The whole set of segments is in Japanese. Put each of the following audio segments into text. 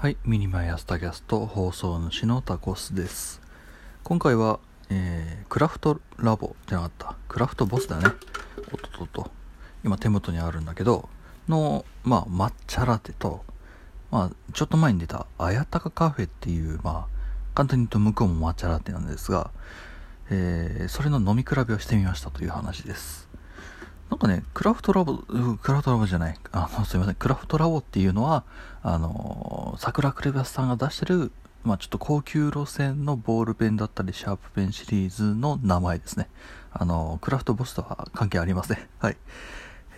はい、ミニマイアスタキャスト放送主のタコスです。今回は、えークラフトラボじゃなかった、 Craft Bossだね。おっとっとっと。今手元にあるんだけど、の、まあ、抹茶ラテと、まあ、ちょっと前に出た、あやたかカフェっていう、まあ、簡単に言うと向こうも抹茶ラテなんですが、えーそれの飲み比べをしてみましたという話です。なんかね、クラフトラボ、クラフトラボじゃない、あの、すいません、クラフトラボっていうのは、あの、桜クレバスさんが出してる、まあちょっと高級路線のボールペンだったり、シャープペンシリーズの名前ですね。あの、クラフトボスとは関係ありません。はい。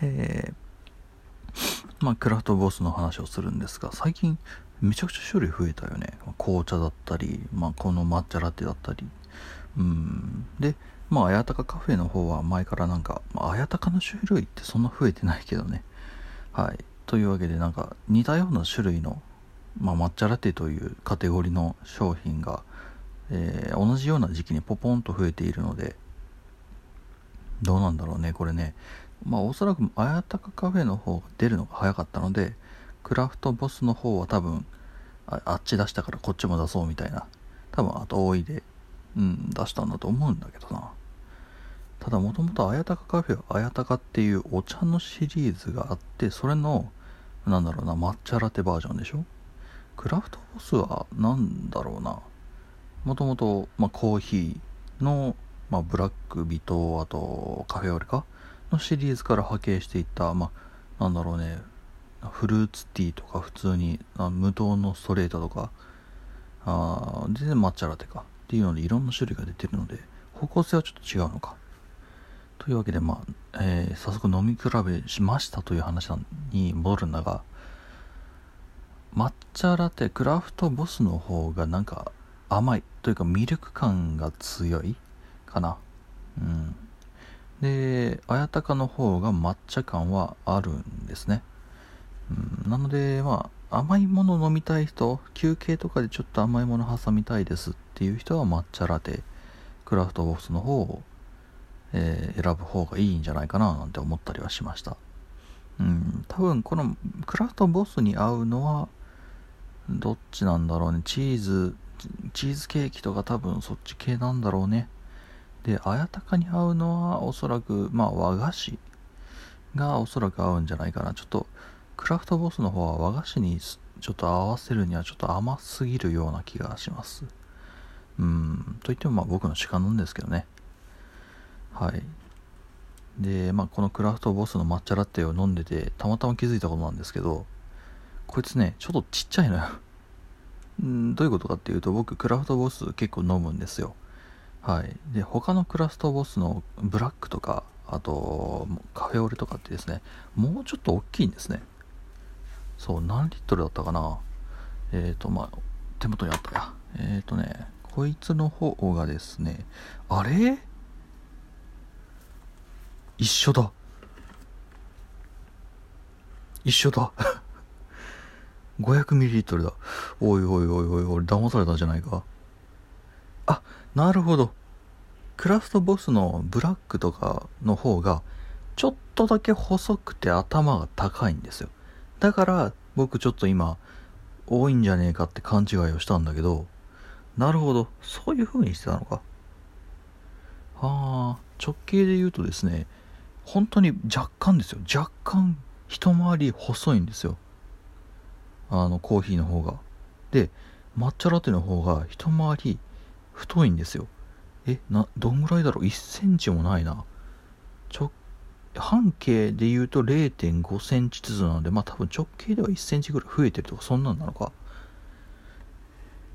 えー、まあクラフトボスの話をするんですが、最近、めちゃくちゃ種類増えたよね。紅茶だったり、まあこの抹茶ラテだったり。うん。で、まあ、あやたかカフェの方は前からなんか、まあ、あやたかの種類ってそんな増えてないけどね。はい。というわけで、なんか似たような種類の、まあ、抹茶ラテというカテゴリーの商品が、えー同じような時期にポポンと増えているので、どうなんだろうね、これね。まあ、おそらく、あやたかカフェの方が出るのが早かったので、クラフトボスの方は多分、ああっち出したからこっちも出そうみたいな、多分後追いで、うん、出したんだと思うんだけどな。ただもともとあやたかカフェはあやたかっていうお茶のシリーズがあってそれのなんだろうな抹茶ラテバージョンでしょ？クラフトボスはなんだろうな？もともとコーヒーの、まあ、ブラック微糖あとカフェオレか？のシリーズから派遣していったまあなんだろうねフルーツティーとか普通に無糖のストレートとかあーで抹茶ラテか。っていうのでいろんな種類が出てるので方向性はちょっと違うのか。というわけで、まあえー早速飲み比べしましたという話に戻るんだが抹茶ラテクラフトボスの方がなんか甘いというかミルク感が強いかな。うん。であやたかの方が抹茶感はあるんですね、うん、なのでまあ甘いもの飲みたい人休憩とかでちょっと甘いもの挟みたいですっていう人は抹茶ラテクラフトボスの方をえー選ぶ方がいいんじゃないかななんて思ったりはしました。うん多分このクラフトボスに合うのはどっちなんだろうね。チーズチーズケーキとか多分そっち系なんだろうね。であやたかに合うのはおそらくまあ和菓子がおそらく合うんじゃないかな。ちょっとクラフトボスの方は和菓子にちょっと合わせるにはちょっと甘すぎるような気がします。うんといってもまあ僕の主観なんですけどね。はい。で、まあ、このクラフトボスの抹茶ラテを飲んでて、たまたま気づいたことなんですけど、こいつね、ちょっとちっちゃいのよ。んどういうことかっていうと、僕、クラフトボス結構飲むんですよ。はい。で、他のクラフトボスのブラックとか、あと、カフェオレとかってですね、もうちょっと大きいんですね。そう、何リットルだったかな。えっ、ー、と、まあ、手元にあったや。えっ、ー、とね、こいつの方がですね、あれ？一緒だ。一緒だ。500ml だ。おいおいおいおい俺騙されたじゃないか？あなるほど。クラフトボスのブラックとかの方がちょっとだけ細くて頭が高いんですよ。だから僕ちょっと今多いんじゃねえかって勘違いをしたんだけどなるほど。そういう風にしてたのか。はあ直径で言うとですね本当に若干ですよ。若干一回り細いんですよ。あのコーヒーの方が。で抹茶ラテの方が一回り太いんですよ。えなどんぐらいだろう？1センチもないな。直半径で言うと0.5センチずつなのでまあ多分直径では1センチぐらい増えてるとかそんなんなのか。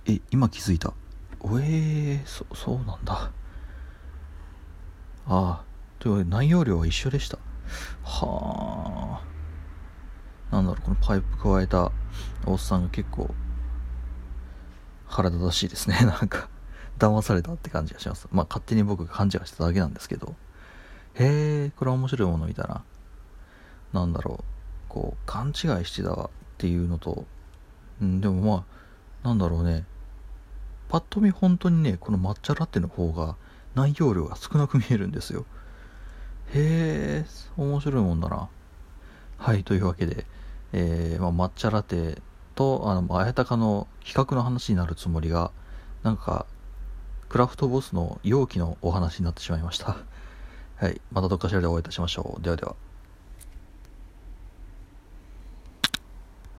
え今気づいた。おえー、そそうなんだ。ああというわけで内容量は一緒でした。はあ。なんだろうこのパイプ加えたおっさんが結構腹立たしいですね。なんか騙されたって感じがします。まあ勝手に僕が勘違いしただけなんですけど。へえこれは面白いもの見たな。なんだろうこう勘違いしてたわっていうのとうんでもまあなんだろうね。パッと見本当にねこの抹茶ラテの方が内容量が少なく見えるんですよ。へえ面白いもんだな。はいというわけで、えーまあ、抹茶ラテとあの綾鷹の比較の話になるつもりがなんかクラフトボスの容器のお話になってしまいました。はいまたどっかしらでお会いいたしましょう。ではでは。